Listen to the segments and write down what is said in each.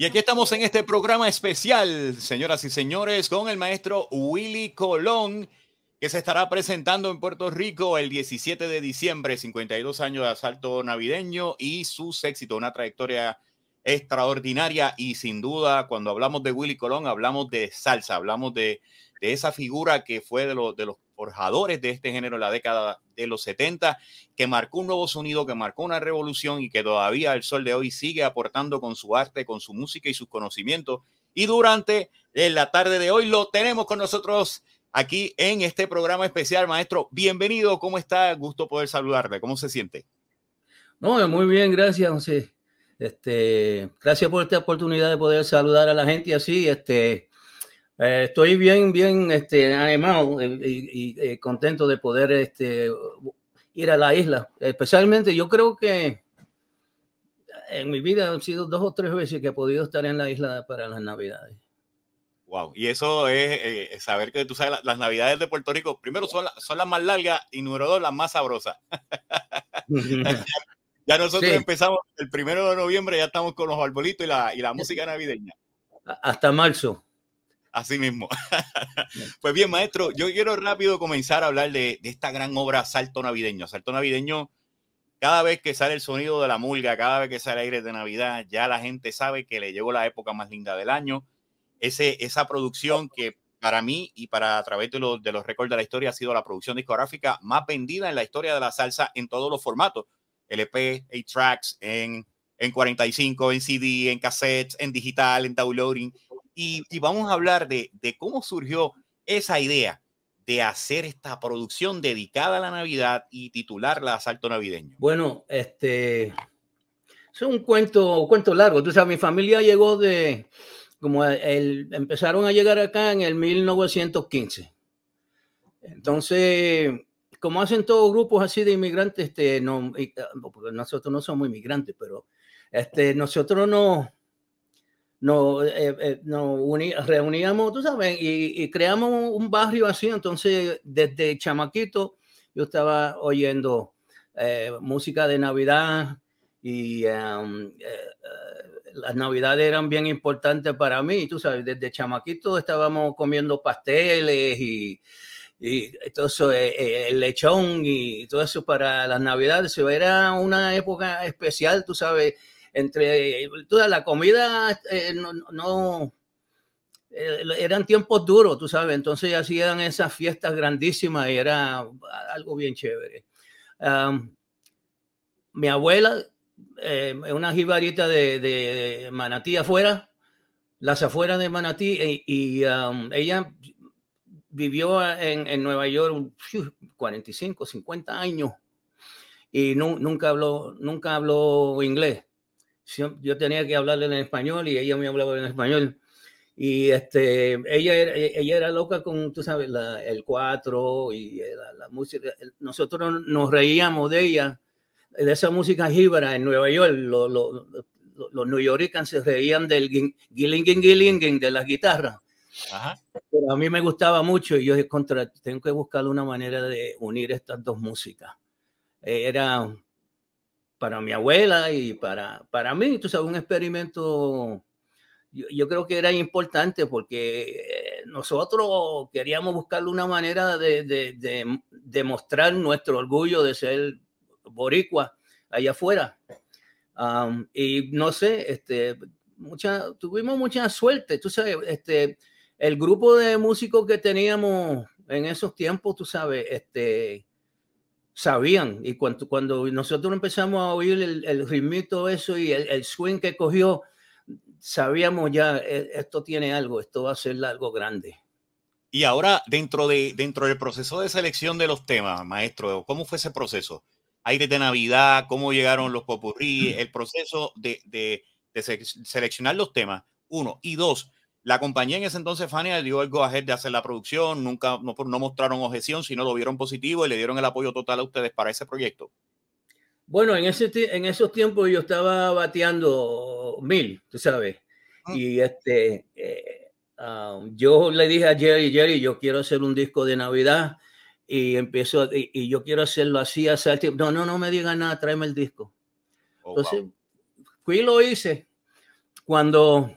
Y aquí estamos en este programa especial, señoras y señores, con el maestro Willy Colón, que se estará presentando en Puerto Rico el 17 de diciembre, 52 años de asalto navideño y sus éxitos, una trayectoria extraordinaria. Y sin duda cuando hablamos de Willy Colón hablamos de salsa, hablamos de, de esa figura que fue de, de los forjadores de este género en la década de los 70, que marcó un nuevo sonido, que marcó una revolución y que todavía el sol de hoy sigue aportando con su arte, con su música y sus conocimientos. Y durante la tarde de hoy lo tenemos con nosotros aquí en este programa especial. Maestro, bienvenido. ¿Cómo está? Gusto poder saludarle. ¿Cómo se siente? No, muy bien, gracias, José. Este, gracias por esta oportunidad de poder saludar a la gente así. Este, eh, estoy bien, bien este, animado y, y, contento de poder este, ir a la isla. Especialmente, yo creo que en mi vida han sido dos o tres veces que he podido estar en la isla para las Navidades. Wow, y eso es eh, saber que tú sabes, las, las, Navidades de Puerto Rico, primero son, la, son las más largas y número dos, las más sabrosas. ya nosotros sí. empezamos el primero de noviembre, ya estamos con los arbolitos y la, y la música navideña. Hasta marzo. Así mismo. pues bien, maestro, yo quiero rápido comenzar a hablar de, de, esta gran obra Salto Navideño. Salto Navideño, cada vez que sale el sonido de la mulga, cada vez que sale aire de Navidad, ya la gente sabe que le llegó la época más linda del año. Ese, esa producción que para mí y para a través de los, de los récords de la historia ha sido la producción discográfica más vendida en la historia de la salsa en todos los formatos. LP, 8 tracks, en, en 45, en CD, en cassettes, en digital, en downloading y, y vamos a hablar de, de, cómo surgió esa idea de hacer esta producción dedicada a la Navidad y titularla Asalto Navideño. Bueno, este es un cuento, un cuento largo. Tú sabes, mi familia llegó de, como el, empezaron a llegar acá en el 1915. Entonces, como hacen todos grupos así de inmigrantes, este, no, porque nosotros no somos inmigrantes, pero este, nosotros no nos, eh, eh, nos uní, reuníamos, tú sabes, y, y, creamos un barrio así. Entonces, desde chamaquito, yo estaba oyendo eh, música de Navidad y um, las Navidades eran bien importantes para mí. Tú sabes, desde chamaquito estábamos comiendo pasteles y, y todo eso, el lechón y todo eso para las Navidades. Era una época especial, tú sabes entre toda la comida eh, no, eh, eran tiempos duros, tú sabes, entonces hacían esas fiestas grandísimas y era algo bien chévere. Um, mi abuela, eh, una jibarita de, Manatí afuera, las afueras de Manatí, y, ella vivió en, en, Nueva York 45, 50 años y no, nunca, habló, nunca habló inglés yo tenía que hablarle en español y ella me hablaba en español. Y este, ella, era, ella era loca con, tú sabes, la, el cuatro y la, la, música. Nosotros nos reíamos de ella, de esa música jíbara en Nueva York. Los, los, los New Yorkers se reían del gilingin gilingin de la guitarra. Ajá. Pero a mí me gustaba mucho y yo dije, contra, tengo que buscar una manera de unir estas dos músicas. Era para mi abuela y para, para mí, tú sabes, un experimento, yo, yo creo que era importante porque nosotros queríamos buscar una manera de, de, de, de mostrar nuestro orgullo de ser boricua allá afuera. Um, y no sé, este, mucha, tuvimos mucha suerte, tú sabes, este, el grupo de músicos que teníamos en esos tiempos, tú sabes, este, sabían. Y cuando, cuando nosotros empezamos a oír el, el ritmito eso y el, el, swing que cogió, sabíamos ya, e, esto tiene algo, esto va a ser algo grande. Y ahora, dentro, de, dentro del proceso de selección de los temas, maestro, ¿cómo fue ese proceso? Aire de Navidad, cómo llegaron los popurrí, el proceso de, de, de seleccionar los temas, uno. Y dos, la compañía en ese entonces, Fania, dio el go ahead de hacer la producción, nunca no, no, mostraron objeción, sino lo vieron positivo y le dieron el apoyo total a ustedes para ese proyecto. Bueno, en, ese, en esos tiempos yo estaba bateando mil, tú sabes. Mm. Y este, eh, um, yo le dije a Jerry, Jerry, yo quiero hacer un disco de Navidad y empiezo, y, y yo quiero hacerlo así, así. No, no, no me digan nada, tráeme el disco. Oh, Entonces, wow. fui y lo hice cuando,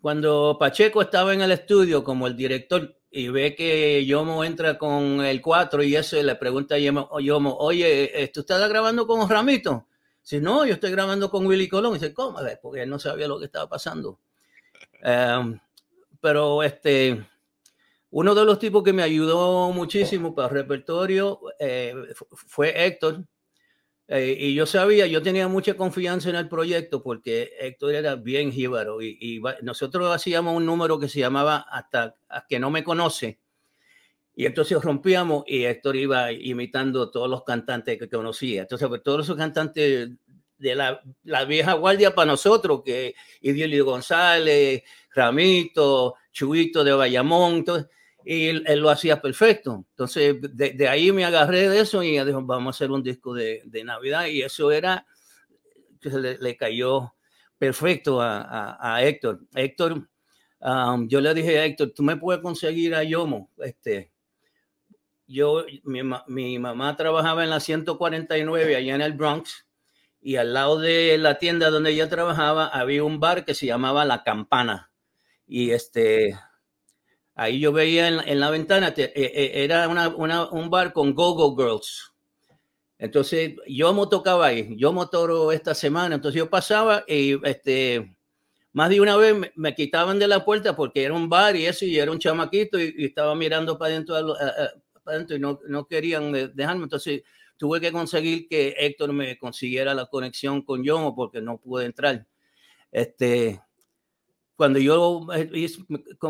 cuando Pacheco estaba en el estudio como el director y ve que Yomo entra con el 4 y eso le pregunta a Yomo, oye, eh, ¿tú estás grabando con Ramito? Si no, yo estoy grabando con Willy Colón. Y dice, ¿cómo? Porque él no sabía lo que estaba pasando. Em, pero este, uno de los tipos que me ayudó muchísimo para el repertorio eh, fue Héctor. Eh, y yo sabía, yo tenía mucha confianza en el proyecto porque Héctor era bien jíbaro y, nosotros hacíamos un número que se llamaba Hasta que no me conoce. Y entonces rompíamos y Héctor iba imitando todos los cantantes que conocía. Entonces, pues, todos esos cantantes de la, la, vieja guardia para nosotros, que Idielio González, Ramito, Chuito de Bayamón, y él, lo hacía perfecto. Entonces, de, ahí me agarré de eso y dijo, vamos a hacer un disco de, de Navidad, y eso era, que le, le cayó perfecto a, a, Héctor. Héctor, um, yo le dije a Héctor, tú me puedes conseguir a Yomo, este, yo, mi, mi, mamá trabajaba en la 149 allá en el Bronx y al lado de la tienda donde ella trabajaba había un bar que se llamaba La Campana. Y este, ahí yo veía en, la ventana, e, e, era un bar con Go-Go Girls. Entonces yo me tocaba ahí, yo motoro esta semana, entonces yo pasaba y este, más de una vez me, quitaban de la puerta porque era un bar y eso, y era un chamaquito y, estaba mirando para adentro, para adentro y no, no querían dejarme. Entonces tuve que conseguir que Héctor me consiguiera la conexión con Yomo porque no pude entrar. Este, cuando yo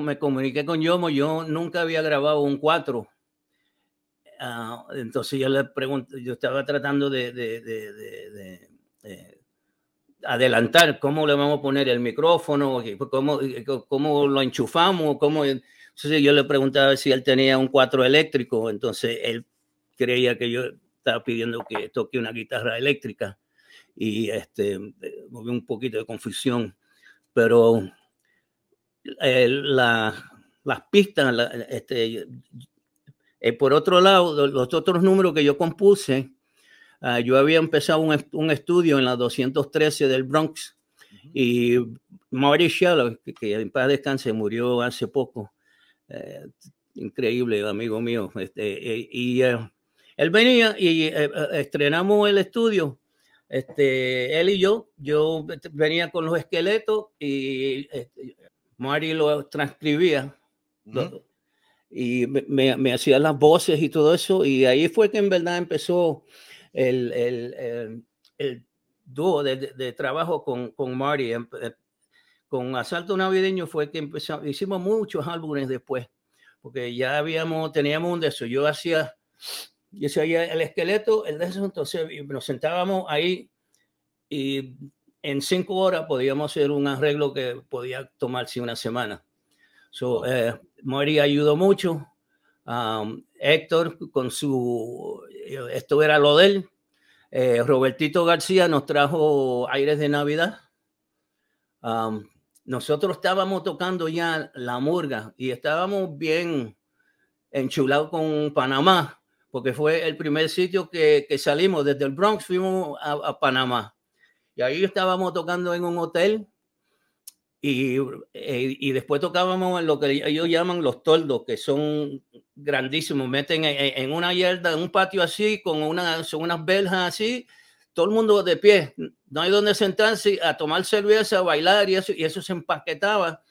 me comuniqué con Yomo, yo nunca había grabado un 4. Ah, entonces yo le pregunté, yo estaba tratando de, de, de, de, adelantar cómo le vamos a poner el micrófono, cómo, cómo lo enchufamos, cómo... Entonces yo le preguntaba si él tenía un 4 eléctrico, entonces él creía que yo estaba pidiendo que toque una guitarra eléctrica y este, hubo un poquito de confusión, pero eh, la, las pistas, este, eh, por otro lado, los otros números que yo compuse, uh, yo había empezado un, un, estudio en la 213 del Bronx y Marty Shallow, que, que, en paz descanse, murió hace poco, eh, increíble amigo mío, este, y él venía y eh, eh, estrenamos el estudio, este, él y yo, yo venía con los esqueletos y este, Mari lo transcribía y me, me, hacía las voces y todo eso y ahí fue que en verdad empezó el, el, el, dúo de, de, trabajo con, con Marty. Em, eh, con Asalto Navideño fue que empezamos, hicimos muchos álbumes después, porque ya habíamos, teníamos un de eso. Yo hacía y ese ahí el esqueleto, el de eso, entonces nos sentábamos ahí y en cinco horas podíamos hacer un arreglo que podía tomarse una semana. So, eh, Mori ayudó mucho. Um, Héctor con su, esto era lo de él. Eh, Robertito García nos trajo aires de Navidad. Um, nosotros estábamos tocando ya la murga y estábamos bien enchulados con Panamá porque fue el primer sitio que, que salimos desde el Bronx, fuimos a, Panamá. Y ahí estábamos tocando en un hotel y, eh, y, después tocábamos lo que ellos llaman los toldos, que son grandísimos. Meten en, una yarda, en un patio así, con una, son unas verjas así, todo el mundo de pie. No hay donde sentarse a tomar cerveza, a bailar y eso, y eso se empaquetaba.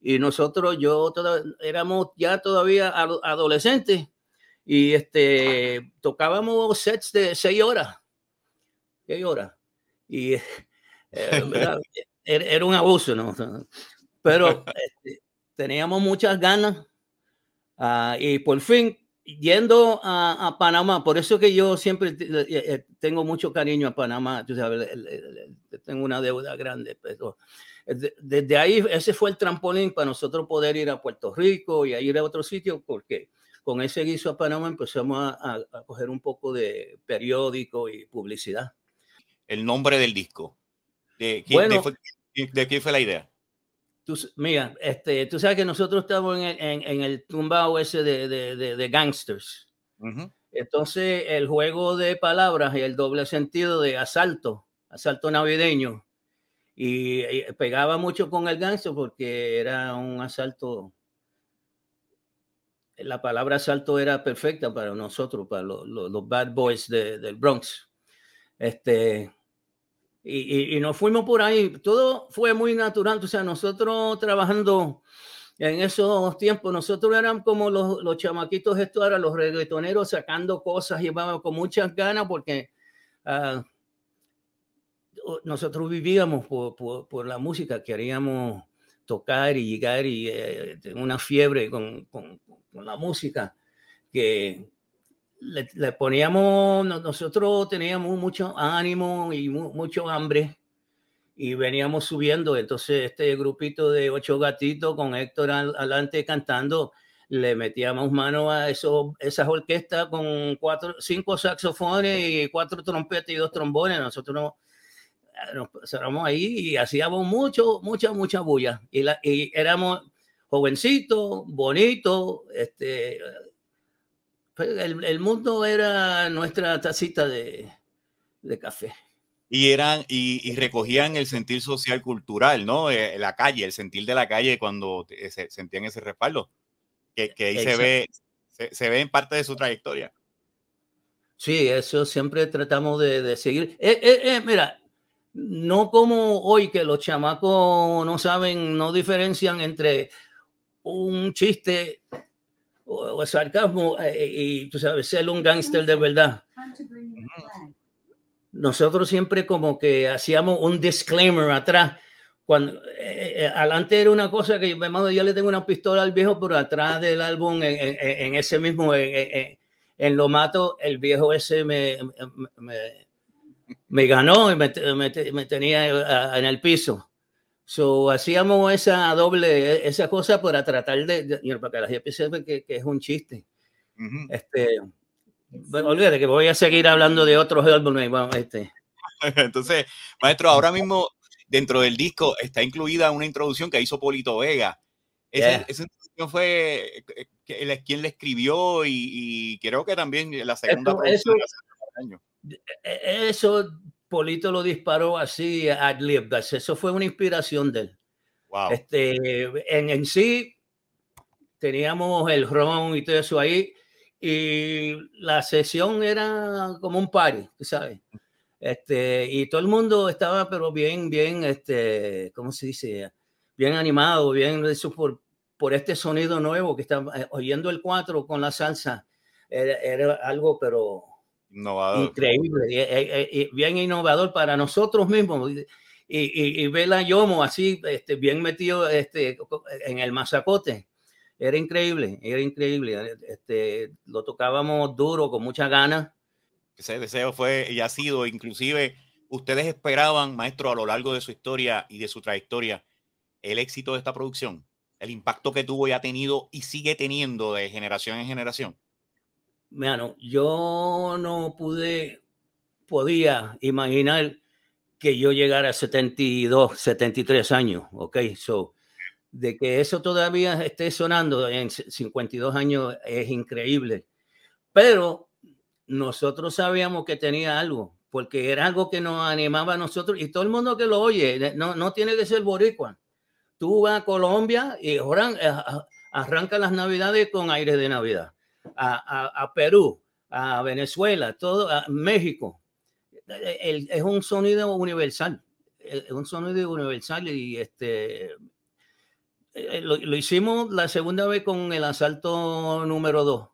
Y nosotros, yo éramos ya todavía adolescentes y este, tocábamos sets de seis horas. Seis horas. Y eh, era, un abuso, ¿no? Pero este, teníamos muchas ganas uh, y por fin yendo a, a, Panamá, por eso que yo siempre eh, eh, tengo mucho cariño a Panamá, tú sabes, tengo una deuda grande, pero desde ahí ese fue el trampolín para nosotros poder ir a Puerto Rico y a ir a otro sitio, porque con ese guiso a Panamá empezamos a, a, coger un poco de periódico y publicidad. El nombre del disco. ¿De quién, bueno, de, de quién fue la idea? Tú, mira, este, tú sabes que nosotros estamos en, en, en el tumbao ese de, de, de gangsters. Uh -huh. Entonces, el juego de palabras y el doble sentido de asalto, asalto navideño, y, pegaba mucho con el ganso porque era un asalto. La palabra asalto era perfecta para nosotros, para los, bad boys del Bronx. Este, y, y, nos fuimos por ahí. Todo fue muy natural. O sea, nosotros trabajando en esos tiempos, nosotros éramos como los, los chamaquitos estos, ahora los reggaetoneros sacando cosas, llevábamos con muchas ganas porque uh, nosotros vivíamos por, por, por, la música, queríamos tocar y llegar y eh, una fiebre con, con, con, la música que le, le, poníamos, nosotros teníamos mucho ánimo y mu, mucho hambre y veníamos subiendo. Entonces este grupito de ocho gatitos con Héctor adelante cantando, le metíamos mano a eso, esas orquestas con cuatro, cinco saxofones y cuatro trompetas y dos trombones. Nosotros nos nos cerramos ahí y hacíamos mucho, mucha, mucha bulla. Y, la, y éramos jovencitos, bonitos, este, el, el, mundo era nuestra tacita de, de café. Y eran, y, y, recogían el sentir social cultural, ¿no? Eh, la calle, el sentir de la calle cuando se, sentían ese respaldo, que, que ahí se ve, se, se, ve en parte de su trayectoria. Sí, eso siempre tratamos de, de seguir. Eh, eh, eh mira, no como hoy que los chamacos no saben, no diferencian entre un chiste o, o sarcasmo eh, y, tú sabes, ser un gángster de verdad. Nosotros siempre como que hacíamos un disclaimer atrás. Cuando eh, eh, adelante era una cosa que yo, yo le tengo una pistola al viejo, pero atrás del álbum, en, ese mismo, en, lo mato, el viejo ese me, me ganó y me tenía en el piso. So, hacíamos esa doble, esa cosa para tratar de, de para que la gente sepa que, que, es un chiste. Uh -huh. Este, bueno, olvídate que voy a seguir hablando de otros álbumes. Bueno, este. Entonces, maestro, ahora mismo dentro del disco está incluida una introducción que hizo Polito Vega. Esa, yeah. esa introducción fue quien le escribió y, y, creo que también la segunda eso, eso, e-, eso Polito lo disparó así ad lib. Eso fue una inspiración de él. Wow. Este, en, en sí, teníamos el ron y todo eso ahí. Y la sesión era como un party, ¿sabes? Este, y todo el mundo estaba, pero bien, bien, este, ¿cómo se dice? Bien animado, bien eso por, por este sonido nuevo que estaba eh, oyendo el 4 con la salsa. Era, era algo, pero Innovador. Increíble, y, y, y, bien innovador para nosotros mismos. Y, y, ver a Yomo así, este, bien metido este, en el mazacote. Era increíble, era increíble. Este, lo tocábamos duro, con mucha ganas. Ese deseo fue y ha sido, inclusive, ustedes esperaban, maestro, a lo largo de su historia y de su trayectoria, el éxito de esta producción, el impacto que tuvo y ha tenido y sigue teniendo de generación en generación. Mano, yo no pude, podía imaginar que yo llegara a 72, 73 años, ¿ok? So, de que eso todavía esté sonando en 52 años es increíble. Pero nosotros sabíamos que tenía algo, porque era algo que nos animaba a nosotros y todo el mundo que lo oye, no, no tiene que ser boricua. Tú vas a Colombia y arranca las navidades con aire de Navidad a, a, a Perú, a Venezuela, todo, a México. El, es un sonido universal, es un sonido universal y este eh, lo, lo, hicimos la segunda vez con el asalto número 2.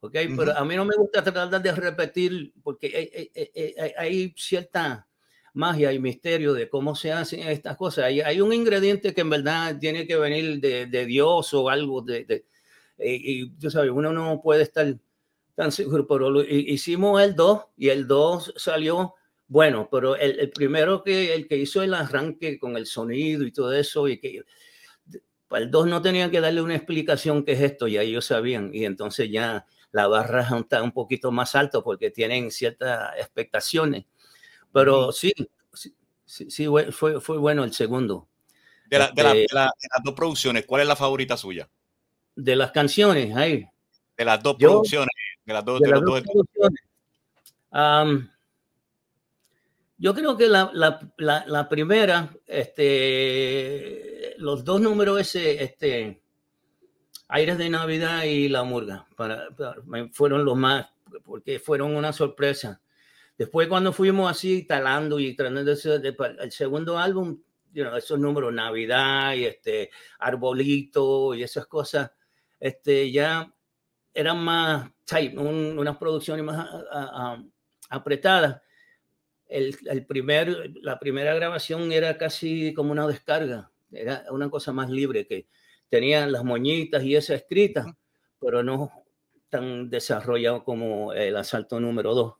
¿ok? Uh -huh. Pero a mí no me gusta tratar de repetir porque hay, hay, hay, hay, cierta magia y misterio de cómo se hacen estas cosas. Hay, un ingrediente que en verdad tiene que venir de, de Dios o algo de, de, y, y tú sabes, uno no puede estar tan seguro, pero lo, hicimos el 2 y el 2 salió bueno, pero el, el, primero que el que hizo el arranque con el sonido y todo eso, y que el 2 no tenía que darle una explicación qué es esto, ya ellos sabían, y entonces ya la barra está un poquito más alto porque tienen ciertas expectaciones. Pero sí, sí, sí, fue, fue bueno el segundo. De, la, de, la, de, la, de, las dos producciones, ¿cuál es la favorita suya? De las canciones ahí. De las dos yo, producciones. De las dos, de, de las dos, producciones. Um, Yo creo que la, la, la, primera, este, los dos números ese, este, Aires de Navidad y La Murga, para, fueron los más, porque fueron una sorpresa. Después cuando fuimos así talando y tratando de, el segundo álbum, esos números, Navidad y este, Arbolito y esas cosas, este, ya eran más tight, unas producciones más apretadas el, primer, la primera grabación era casi como una descarga, era una cosa más libre que tenían las moñitas y esa escrita, pero no tan desarrollado como el asalto número 2.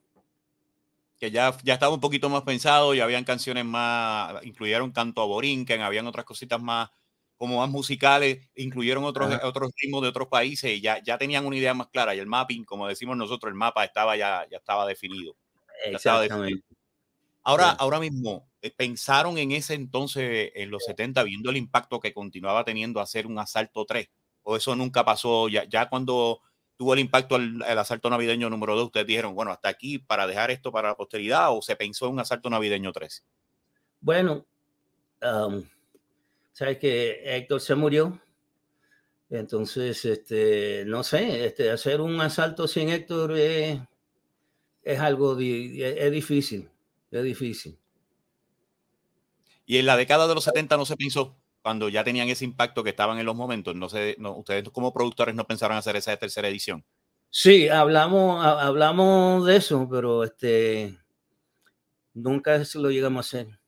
Que ya, ya estaba un poquito más pensado, ya habían canciones más, incluyeron canto a Borinquen, habían otras cositas más como más musicales, incluyeron otros, otros ritmos de otros países y ya, ya tenían una idea más clara y el mapping, como decimos nosotros, el mapa estaba ya, ya estaba definido. Exactamente. Ahora, ahora mismo, eh, ¿pensaron en ese entonces, en los 70, viendo el impacto que continuaba teniendo hacer un asalto 3? ¿O eso nunca pasó? Ya, ya cuando tuvo el impacto el, asalto navideño número 2, ustedes dijeron, bueno, hasta aquí para dejar esto para la posteridad, o se pensó en un asalto navideño 3? Bueno, sabes que Héctor se murió. Entonces, este, no sé, este, hacer un asalto sin Héctor es, es algo es difícil es difícil. Y en la década de los 70 no se pensó, cuando ya tenían ese impacto que estaban en los momentos, no sé, no, ustedes como productores no pensaron hacer esa tercera edición. Sí, hablamos, hablamos de eso, pero este nunca lo llegamos a hacer.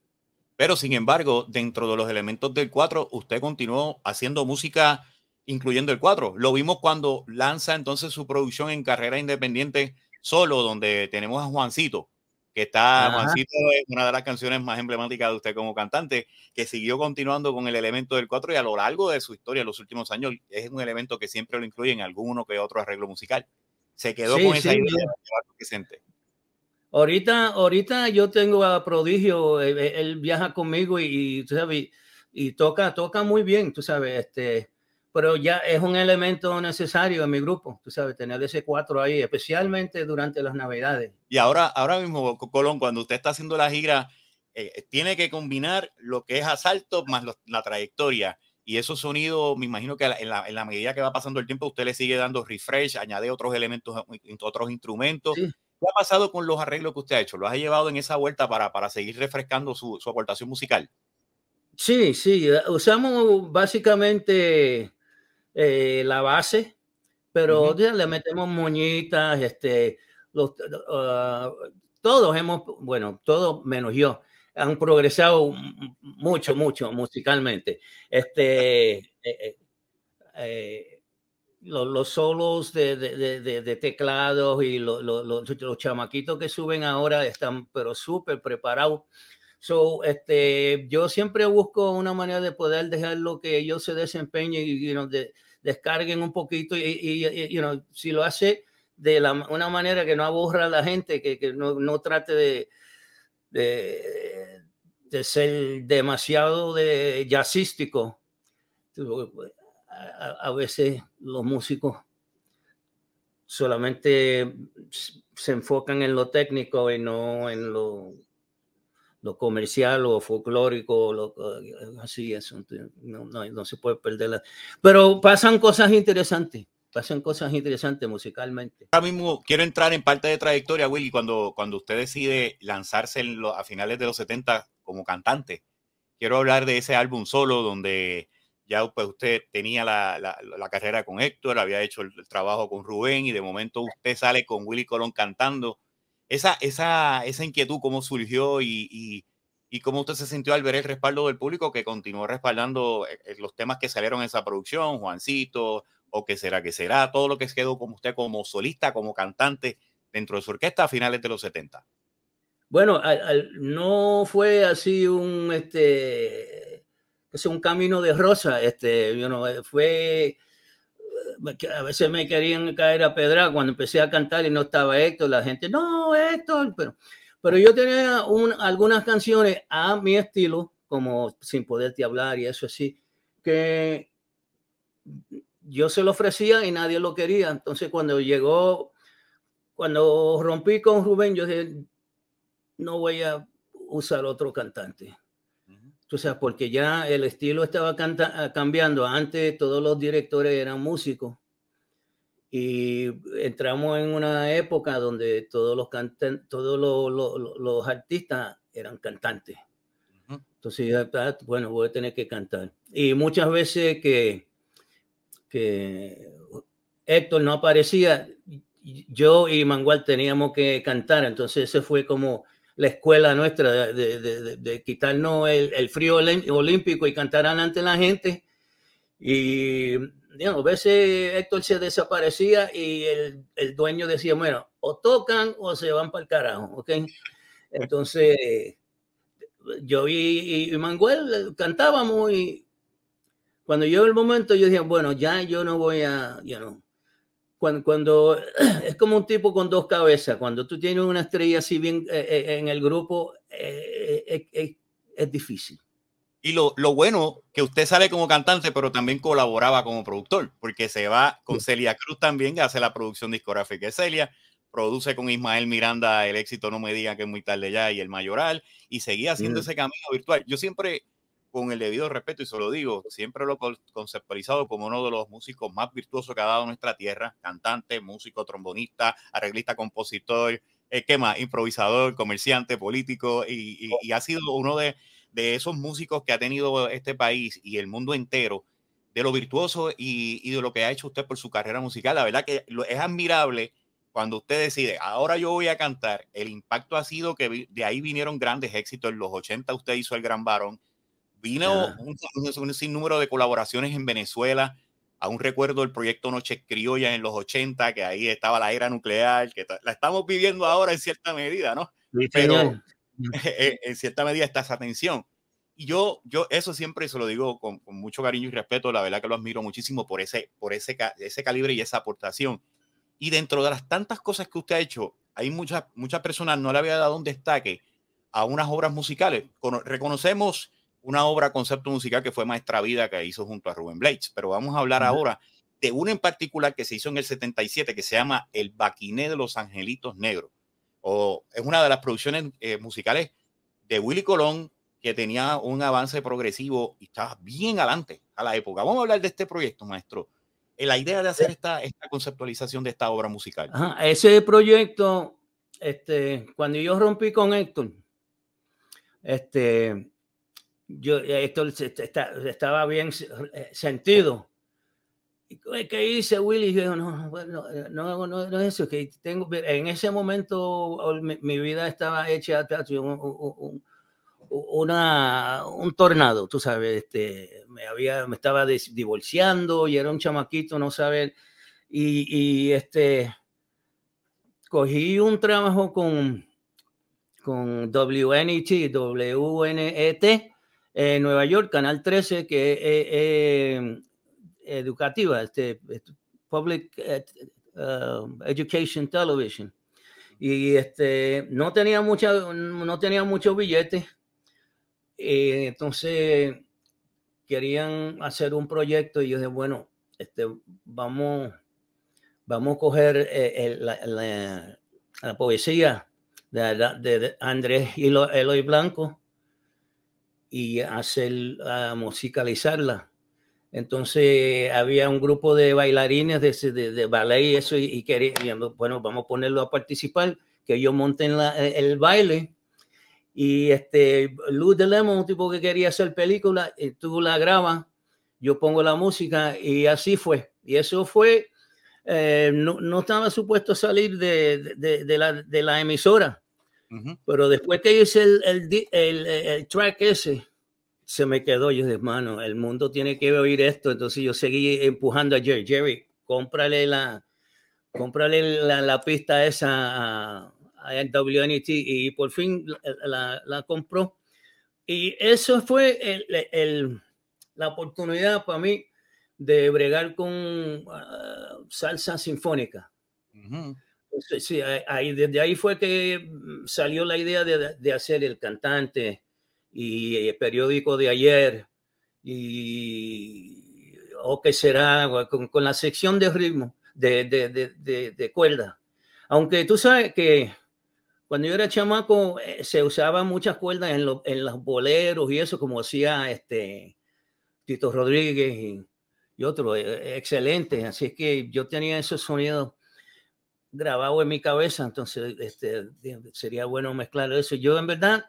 Pero sin embargo, dentro de los elementos del 4, usted continuó haciendo música incluyendo el 4. Lo vimos cuando lanza entonces su producción en carrera independiente solo, donde tenemos a Juancito que está, Juancito es una de las canciones más emblemáticas de usted como cantante, que siguió continuando con el elemento del 4 y a lo largo de su historia, los últimos años, es un elemento que siempre lo incluye en alguno que otro arreglo musical. Se quedó con esa idea presente. Ahorita, ahorita yo tengo a Prodigio, eh, eh, él, viaja conmigo y, y, y, toca, toca muy bien, tú sabes, este, pero ya es un elemento necesario en mi grupo, tú sabes, tener ese cuatro ahí, especialmente durante las navidades. Y ahora, ahora mismo, Colón, cuando usted está haciendo la gira, eh, tiene que combinar lo que es asalto más la trayectoria. Y esos sonidos, me imagino que en la, en la, medida que va pasando el tiempo, usted le sigue dando refresh, añade otros elementos, otros instrumentos. ¿Qué ha pasado con los arreglos que usted ha hecho? ¿Lo ha llevado en esa vuelta para, para seguir refrescando su, su aportación musical? Sí, sí, usamos básicamente eh, la base, pero le metemos moñitas, este, los, ah, todos hemos, bueno, todos menos yo, han progresado mucho, mucho musicalmente. Este, eh, eh, los, solos de, de, de, teclados y los chamaquitos que suben ahora están, pero súper preparados. So, este, yo siempre busco una manera de poder dejar lo que ellos se desempeñen y you de, descarguen un poquito y, y, si lo hace de la, una manera que no aburra a la gente, que, que no, no, trate de, de, de, ser demasiado de jazzístico. A, veces los músicos solamente se enfocan en lo técnico y no en lo comercial o folclórico, lo, así, eso, no, no, no, se puede perder. Pero pasan cosas interesantes, pasan cosas interesantes musicalmente. Ahora mismo quiero entrar en parte de trayectoria, Willy, cuando, cuando usted decide lanzarse a finales de los 70 como cantante. Quiero hablar de ese álbum solo donde ya pues, usted tenía la, la, la carrera con Héctor, había hecho el, el, trabajo con Rubén y de momento usted sale con Willy Colón cantando esa, esa, esa inquietud, cómo surgió y, y, cómo usted se sintió al ver el respaldo del público que continuó respaldando eh, eh, los temas que salieron en esa producción, Juancito, o qué será, qué será, todo lo que quedó como usted como solista, como cantante dentro de su orquesta a finales de los 70. Bueno, no fue así un, este, un camino de rosa, este, you know, fue a veces me querían caer a pedra cuando empecé a cantar y no estaba Héctor, la gente, no, Héctor, pero, pero yo tenía algunas canciones a mi estilo, como Sin Poderte Hablar y eso así, que yo se lo ofrecía y nadie lo quería. Entonces cuando llegó, cuando rompí con Rubén, yo dije, no voy a usar otro cantante. O sea, porque ya el estilo estaba cambiando. Antes todos los directores eran músicos y entramos en una época donde todos los todos los, artistas eran cantantes. Entonces, bueno, voy a tener que cantar. Y muchas veces que, que Héctor no aparecía, yo y Mangual teníamos que cantar. Entonces, ese fue como la escuela nuestra de, quitarnos el, frío olímpico y cantar ante la gente. Y a veces Héctor se desaparecía y el, dueño decía, bueno, o tocan o se van para el carajo, ¿ok? Entonces, yo y, y Manuel cantábamos y cuando llegó el momento yo dije, bueno, ya yo no voy a, ya no. Cuando, cuando, es como un tipo con dos cabezas, cuando tú tienes una estrella así bien eh, eh, en el grupo, eh, es difícil. Y lo, lo, bueno que usted sale como cantante, pero también colaboraba como productor, porque se va con Celia Cruz también, que hace la producción discográfica de Celia, produce con Ismael Miranda el éxito No me digan que es muy tarde ya y el Mayoral, y seguía haciendo ese camino virtual. Yo siempre, con el debido respeto, y se lo digo, siempre lo conceptualizado como uno de los músicos más virtuosos que ha dado nuestra tierra, cantante, músico, trombonista, arreglista, compositor, eh, ¿qué más? Improvisador, comerciante, político, y, ha sido uno de de esos músicos que ha tenido este país y el mundo entero, de lo virtuoso y, de lo que ha hecho usted por su carrera musical. La verdad que es admirable cuando usted decide, ahora yo voy a cantar. El impacto ha sido que de ahí vinieron grandes éxitos. En los 80 usted hizo El Gran Varón. Vino un, sinnúmero de colaboraciones en Venezuela. Aún recuerdo el proyecto Noches Criollas en los 80, que ahí estaba la era nuclear, que la estamos viviendo ahora en cierta medida, ¿no? Pero, Eh, en cierta medida está esa tensión. Y yo, yo eso siempre se lo digo con, mucho cariño y respeto, la verdad que lo admiro muchísimo por ese, por ese, ese calibre y esa aportación. Y dentro de las tantas cosas que usted ha hecho, hay muchas, muchas personas no le había dado un destaque a unas obras musicales. reconocemos una obra concepto musical que fue Maestra Vida que hizo junto a Rubén Blades, pero vamos a hablar ahora de una en particular que se hizo en el 77 que se llama El Baquiné de los Angelitos Negros o es una de las producciones eh, musicales de Willy Colón que tenía un avance progresivo y estaba bien adelante a la época. Vamos a hablar de este proyecto, maestro. Eh, la idea de hacer esta, esta conceptualización de esta obra musical. ese proyecto, este, cuando yo rompí con Héctor, este, yo, Héctor estaba bien eh, sentido ¿Qué hice, Willy? Yo, no, no, no, no, es eso, que tengo, en ese momento mi, vida estaba hecha un, una, un tornado, tú sabes, este, me, había, me estaba divorciando y era un chamaquito, no sabes, y, y, este, cogí un trabajo con, con WNET, WNET, en Nueva York, Canal 13, que eh, educativa, este, Public eh, um, Education Television. Y este, no tenía mucha, no tenía muchos billetes. Entonces querían hacer un proyecto y yo dije, bueno, este, vamos, vamos a coger eh, la, poesía de, Andrés Eloy Blanco y hacer, musicalizarla entonces había un grupo de bailarines de, de, ballet y eso, y, querían, bueno, vamos a ponerlo a participar, que ellos monten e, el baile. Y este, Luz de Lemon, un tipo que quería hacer película, y tú la grabas, yo pongo la música y así fue. Y eso fue, eh, no, no, estaba supuesto salir de, de la, la, emisora, pero después que hice el, el, el, el track ese, se me quedó. Yo dije, mano, el mundo tiene que oír esto. Entonces yo seguí empujando a Jerry. Jerry, cómprale la, cómprale la, la pista esa a, a, WNT y por fin la, la, compró. Y eso fue el, el, la oportunidad para mí de bregar con ah, salsa sinfónica. Sí, ahí, desde ahí fue que salió la idea de, de hacer el cantante, y el periódico de ayer y o que será con, con, la sección de ritmo de, de, de, de, cuerda. Aunque tú sabes que cuando yo era chamaco eh, se usaban muchas cuerdas en, en, los boleros y eso, como hacía este Tito Rodríguez y, y otros eh, excelentes. Así que yo tenía esos sonidos grabados en mi cabeza, entonces este, sería bueno mezclar eso. Yo en verdad,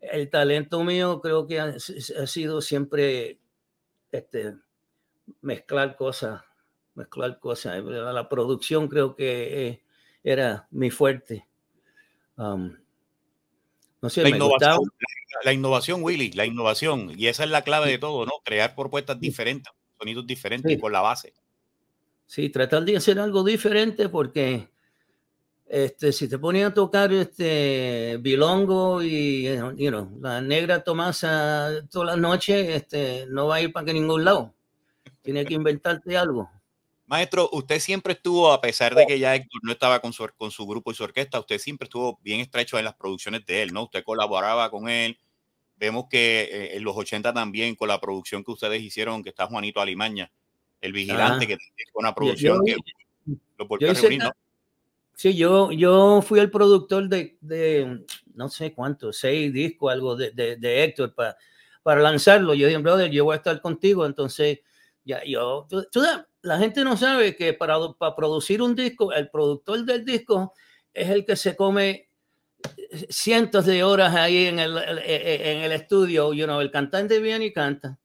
el talento mío creo que ha, ha sido siempre este, mezclar cosas, mezclar cosas. La producción creo que eh, era mi fuerte. Um, no sé, la, innovación, la, innovación, Willy, la innovación. Y esa es la clave de todo, ¿no? Crear propuestas diferentes, sonidos diferentes y por la base. Sí, tratar de hacer algo diferente porque este, si te ponías a tocar este bilongo y you la negra Tomasa toda la noche, este, no va a ir para ningún lado. Tiene que inventarte algo. Maestro, usted siempre estuvo, a pesar de que ya Héctor no estaba con su, con su grupo y su orquesta, usted siempre estuvo bien estrecho en las producciones de él, ¿no? Usted colaboraba con él. Vemos que eh, en los 80 también con la producción que ustedes hicieron, que está Juanito Alimaña, el vigilante, que tiene una producción que a reunir, ¿no? Sí, yo, yo fui el productor de, de no sé cuánto, seis discos, algo de, de, de Héctor para, para lanzarlo. Yo dije, brother, yo voy a estar contigo. Entonces, ya yo, tú, la gente no sabe que para, para producir un disco, el productor del disco es el que se come cientos de horas ahí en el, en el estudio. You know, el cantante viene y canta.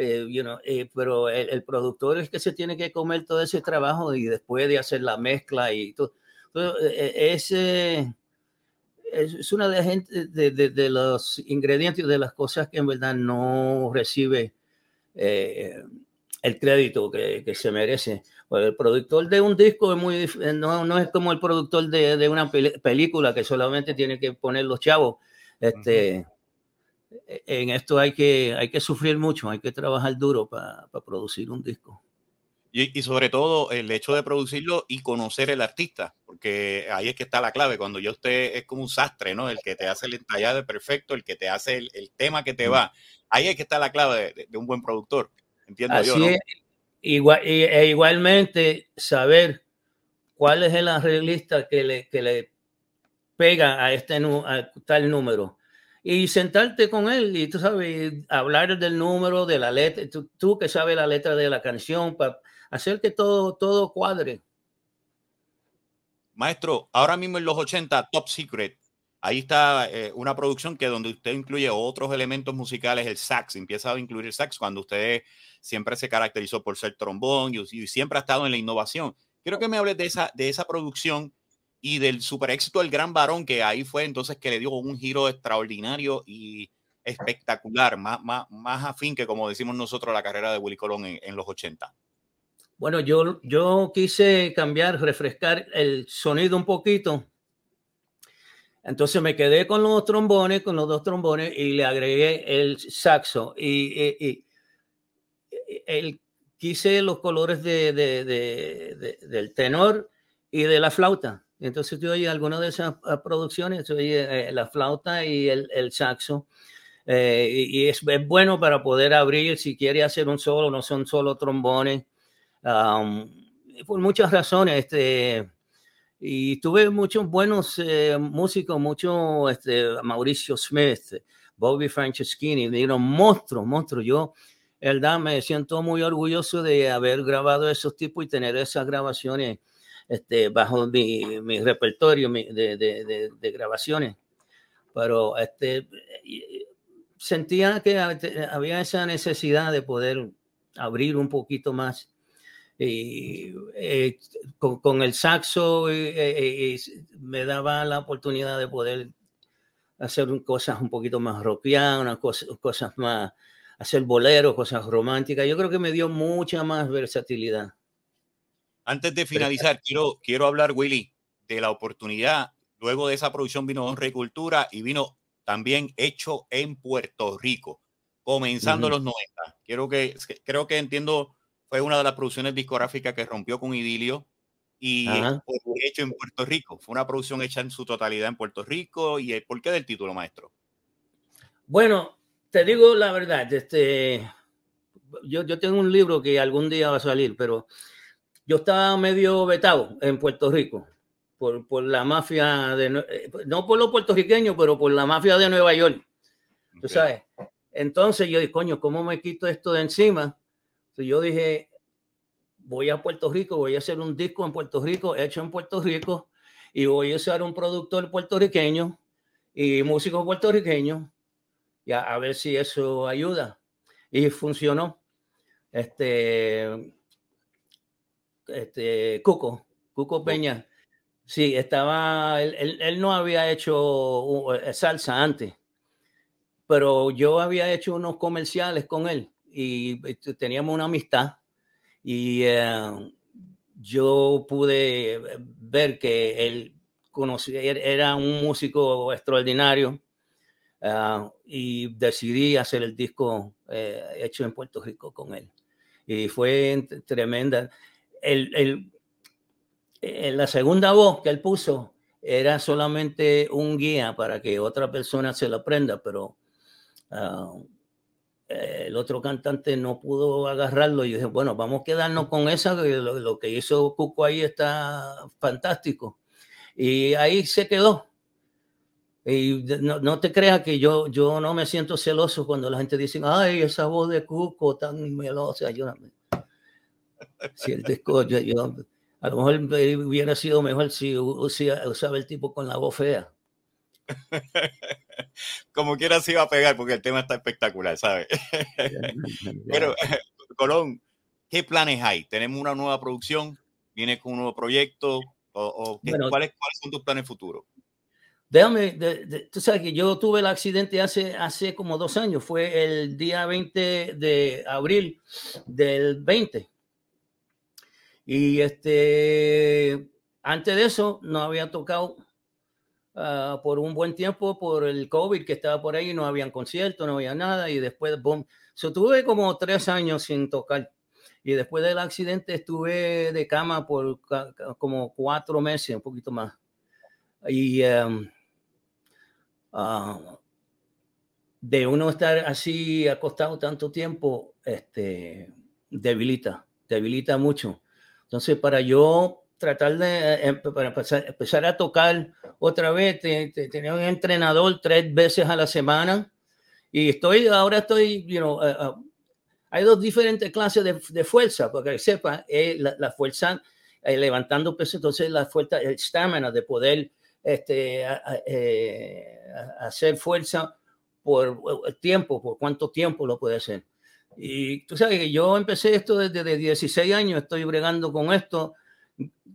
Eh, you know, eh, pero el, el, productor es que se tiene que comer todo ese trabajo y después de hacer la mezcla y todo. E, es, es una de, de, de, los ingredientes, de las cosas que en verdad no recibe eh, el crédito que, que, se merece. el productor de un disco es muy no, no es como el productor de, de una película que solamente tiene que poner los chavos. Este, En esto hay que, hay que sufrir mucho, hay que trabajar duro para producir un disco. Y, sobre todo el hecho de producirlo y conocer el artista, porque ahí es que está la clave. Cuando yo usted es como un sastre, ¿no? El que te hace el entallado perfecto, el que te hace el, tema que te va. Ahí es que está la clave de, un buen productor. Entiendo yo. ¿no? Igual, e igualmente saber cuál es el arreglista que le, que le pega a este a tal número y sentarte con él y tú sabes hablar del número de la letra tú, tú que sabes la letra de la canción para hacer que todo, todo cuadre. Maestro, ahora mismo en los 80, Top Secret, ahí está eh, una producción que donde usted incluye otros elementos musicales, el sax, empieza a incluir el sax cuando usted siempre se caracterizó por ser trombón y, siempre ha estado en la innovación. Quiero que me hables de esa, de esa producción y del super éxito del Gran Varón, que ahí fue entonces que le dio un giro extraordinario y espectacular, más, más, más afín que como decimos nosotros la carrera de Willy Colón en, en los 80. Bueno, yo, yo quise cambiar, refrescar el sonido un poquito. Entonces me quedé con los trombones, con los dos trombones y le agregué el saxo. Y, y, el, quise los colores de, de, de, del tenor y de la flauta. Entonces yo oí algunas de esas ah, producciones, oí eh, la flauta y el, el saxo. Eh, y, es, es, bueno para poder abrir, si quiere hacer un solo, no son solo trombones por muchas razones, este, y tuve muchos buenos eh, músicos, mucho este, Mauricio Smith, Bobby Franceschini, dieron monstruos, monstruos. Yo, verdad, me siento muy orgulloso de haber grabado esos tipos y tener esas grabaciones este, bajo mi, mi repertorio de, de, de, grabaciones. Pero este, sentía que había esa necesidad de poder abrir un poquito más y, eh, con, el saxo eh, eh, me daba la oportunidad de poder hacer cosas un poquito más rockeadas, cosas, cosas más, hacer boleros, cosas románticas. Yo creo que me dio mucha más versatilidad. Antes de finalizar, quiero, quiero hablar, Willy, de la oportunidad. Luego de esa producción vino Honra y Cultura y vino también hecho en Puerto Rico, comenzando los 90. Quiero que, creo que entiendo fue una de las producciones discográficas que rompió con Idilio y fue hecho en Puerto Rico. Fue una producción hecha en su totalidad en Puerto Rico. ¿Y por qué del título, maestro? Bueno, te digo la verdad, este, yo, yo tengo un libro que algún día va a salir, pero yo estaba medio vetado en Puerto Rico. por, por la mafia, de, eh, no por los puertorriqueños, pero por la mafia de Nueva York. Tú sabes. Entonces yo dije, coño, ¿cómo me quito esto de encima? Entonces yo dije, voy a Puerto Rico, voy a hacer un disco en Puerto Rico, hecho en Puerto Rico, y voy a usar un productor puertorriqueño y músico puertorriqueño, y a, ver si eso ayuda. Y funcionó. Este, este, Cuco, Cuco Peña. Sí, estaba, él, él, no había hecho eh, salsa antes, pero yo había hecho unos comerciales con él y este, teníamos una amistad y eh, yo pude ver que él conocía, er, era un músico extraordinario uh, y decidí hacer el disco eh, hecho en Puerto Rico con él. Y fue tremenda. El, el, eh, la segunda voz que él puso era solamente un guía para que otra persona se lo aprenda, pero uh, el otro cantante no pudo agarrarlo y dije, bueno, vamos a quedarnos con esa, lo, lo que hizo Cuco ahí está fantástico. Y ahí se quedó. Y no, no, te creas que yo, yo no me siento celoso cuando la gente dice, ay, esa voz de Cuco tan melosa. Ayúdame. Si el disco, yo, yo, a lo mejor hubiera sido mejor si usaba el tipo con la voz fea. Como quiera se iba a pegar porque el tema está espectacular, ¿sabes? Pero, Colón, ¿qué planes hay? ¿Tenemos una nueva producción? ¿Viene con un nuevo proyecto? ¿O, ¿cuáles, ¿cuáles, son tus planes futuros? Déjame, de, tú sabes que yo tuve el accidente hace, hace como dos años, fue el día 20 de abril del 20. Y este, antes de eso no había tocado uh, por un buen tiempo por el COVID que estaba por ahí, no habían conciertos, no había nada y después, boom, so, tuve como tres años sin tocar. Y después del accidente estuve de cama por como cuatro meses, un poquito más. Y um, uh, de uno estar así acostado tanto tiempo, este, debilita, debilita mucho. Entonces, para yo tratar de eh, para empezar, a tocar otra vez, tenía un entrenador tres veces a la semana y estoy, ahora estoy, you know, uh, uh, hay dos diferentes clases de, de fuerza, para que sepa, eh, la, la, fuerza eh, levantando peso, entonces la fuerza, el estamina de poder este, eh, hacer fuerza por tiempo, por cuánto tiempo lo puede hacer. Y tú sabes que yo empecé esto desde de 16 años, estoy bregando con esto,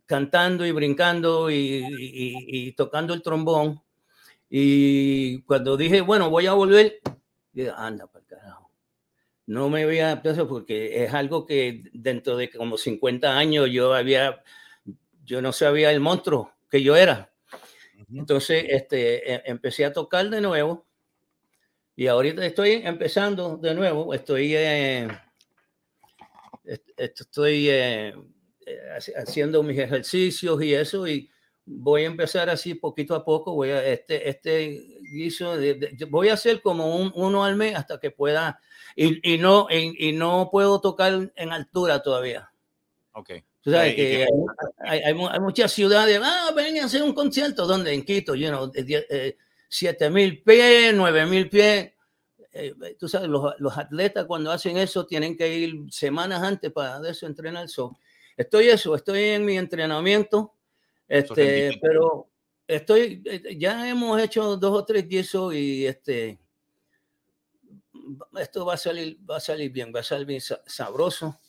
cantando y brincando y, y, y, tocando el trombón. Y cuando dije, bueno, voy a volver, dije, anda, para carajo. No me voy a porque es algo que dentro de como 50 años yo había, yo no sabía el monstruo que yo era. Entonces, este, e, empecé a tocar de nuevo y ahorita estoy empezando de nuevo, estoy, eh, estoy eh, haciendo mis ejercicios y eso, y voy a empezar así poquito a poco, voy a, este, este guiso, de, voy a hacer como un, uno al mes hasta que pueda, y, y no, y, y, no puedo tocar en altura todavía. Ok. Tú sabes que hay, hay, hay, muchas ciudades, ah, ven a hacer un concierto, donde en Quito, you know, eh, 7 mil pies, 9 mil pies. Eh, tú sabes, los, los, atletas cuando hacen eso tienen que ir semanas antes para de eso entrenar. So, estoy eso, estoy en mi entrenamiento, este, pero estoy, eh, ya hemos hecho dos o tres guisos y este, esto va a salir, va a salir bien, va a salir bien sabroso.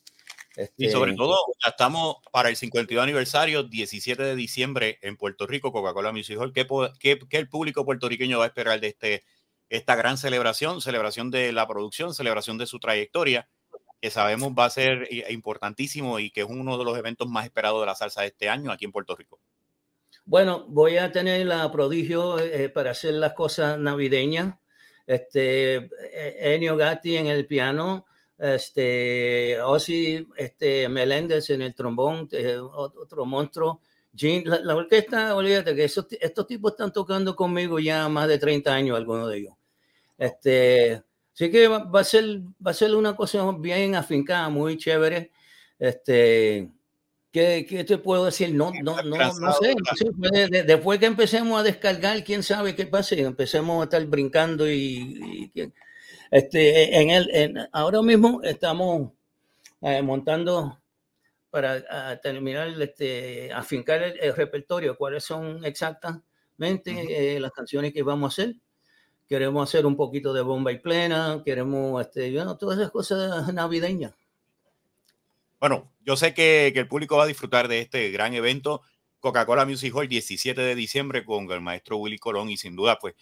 Este... Y sobre todo, ya estamos para el 52 aniversario, 17 de diciembre en Puerto Rico, Coca-Cola Music Hall. ¿Qué, ¿Qué, qué, el público puertorriqueño va a esperar de este, esta gran celebración? Celebración de la producción, celebración de su trayectoria, que sabemos va a ser importantísimo y que es uno de los eventos más esperados de la salsa de este año aquí en Puerto Rico. Bueno, voy a tener la prodigio eh, para hacer las cosas navideñas. Este, eh, Enio Gatti en el piano, este, Ozzy este, Meléndez en el trombón, eh, otro monstruo. Jean, la, la, orquesta, olvídate que esos, estos tipos están tocando conmigo ya más de 30 años, algunos de ellos. Este, así que va, va, a ser, va a ser una cosa bien afincada, muy chévere. Este, ¿Qué, ¿Qué, te puedo decir? No, no, no, no sé. después que empecemos a descargar, quién sabe qué pase. Empecemos a estar brincando y, este, en el, en, ahora mismo estamos eh, montando para terminar, este, afincar el, repertorio, cuáles son exactamente eh, las canciones que vamos a hacer. Queremos hacer un poquito de bomba y plena, queremos este, todas esas cosas navideñas. Bueno, yo sé que, el público va a disfrutar de este gran evento, Coca-Cola Music Hall, 17 de diciembre, con el maestro Willy Colón, y sin duda, pues,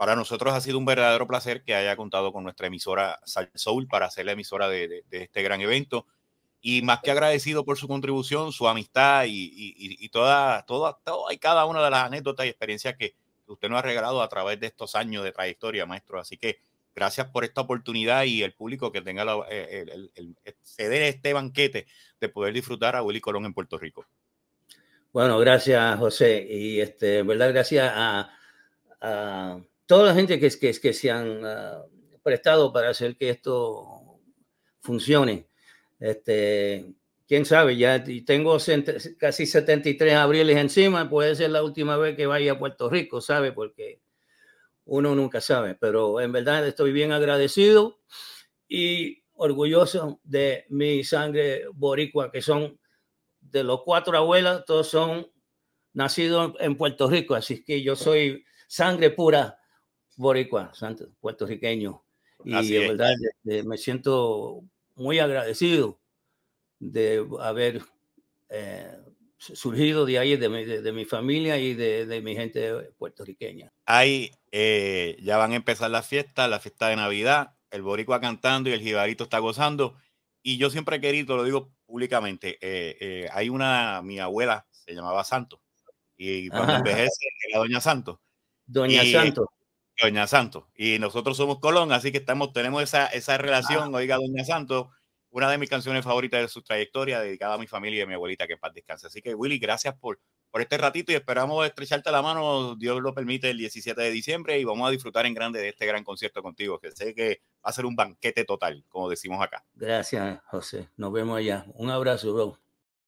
para nosotros ha sido un verdadero placer que haya contado con nuestra emisora Sal Soul para ser la emisora de, este gran evento. Y más que agradecido por su contribución, su amistad y, toda, toda, toda y cada una de las anécdotas y experiencias que usted nos ha regalado a través de estos años de trayectoria, maestro. Así que gracias por esta oportunidad y el público que tenga eh, el, el, ceder este banquete de poder disfrutar a Willy Colón en Puerto Rico. Bueno, gracias José y este, verdad gracias a, toda la gente que, que, que se han ah, prestado para hacer que esto funcione. Este, quién sabe, ya tengo casi 73 abriles encima, puede ser la última vez que vaya a Puerto Rico, ¿sabe? Porque uno nunca sabe, pero en verdad estoy bien agradecido y orgulloso de mi sangre boricua, que son de los cuatro abuelas, todos son nacidos en Puerto Rico, así que yo soy sangre pura boricua, puertorriqueño. Y en verdad este, me siento muy agradecido de haber eh, surgido de ahí, de mi, de, mi familia y de, de, mi gente puertorriqueña. Ahí eh, ya van a empezar las fiestas, la fiesta de Navidad, el boricua cantando y el jibarito está gozando. Y yo siempre he querido, lo digo públicamente, eh, eh, hay una, mi abuela se llamaba Santo y cuando envejece era Doña Santo. Doña Santo. Doña Santo. Y nosotros somos Colón, así que estamos, tenemos esa, esa relación, oiga, Doña Santo una de mis canciones favoritas de su trayectoria, dedicada a mi familia y a mi abuelita, que paz descanse. Así que, Willy, gracias por, por este ratito y esperamos estrecharte la mano, Dios lo permite, el 17 de diciembre y vamos a disfrutar en grande de este gran concierto contigo, que sé que va a ser un banquete total, como decimos acá. Gracias, José. Nos vemos allá. Un abrazo, bro.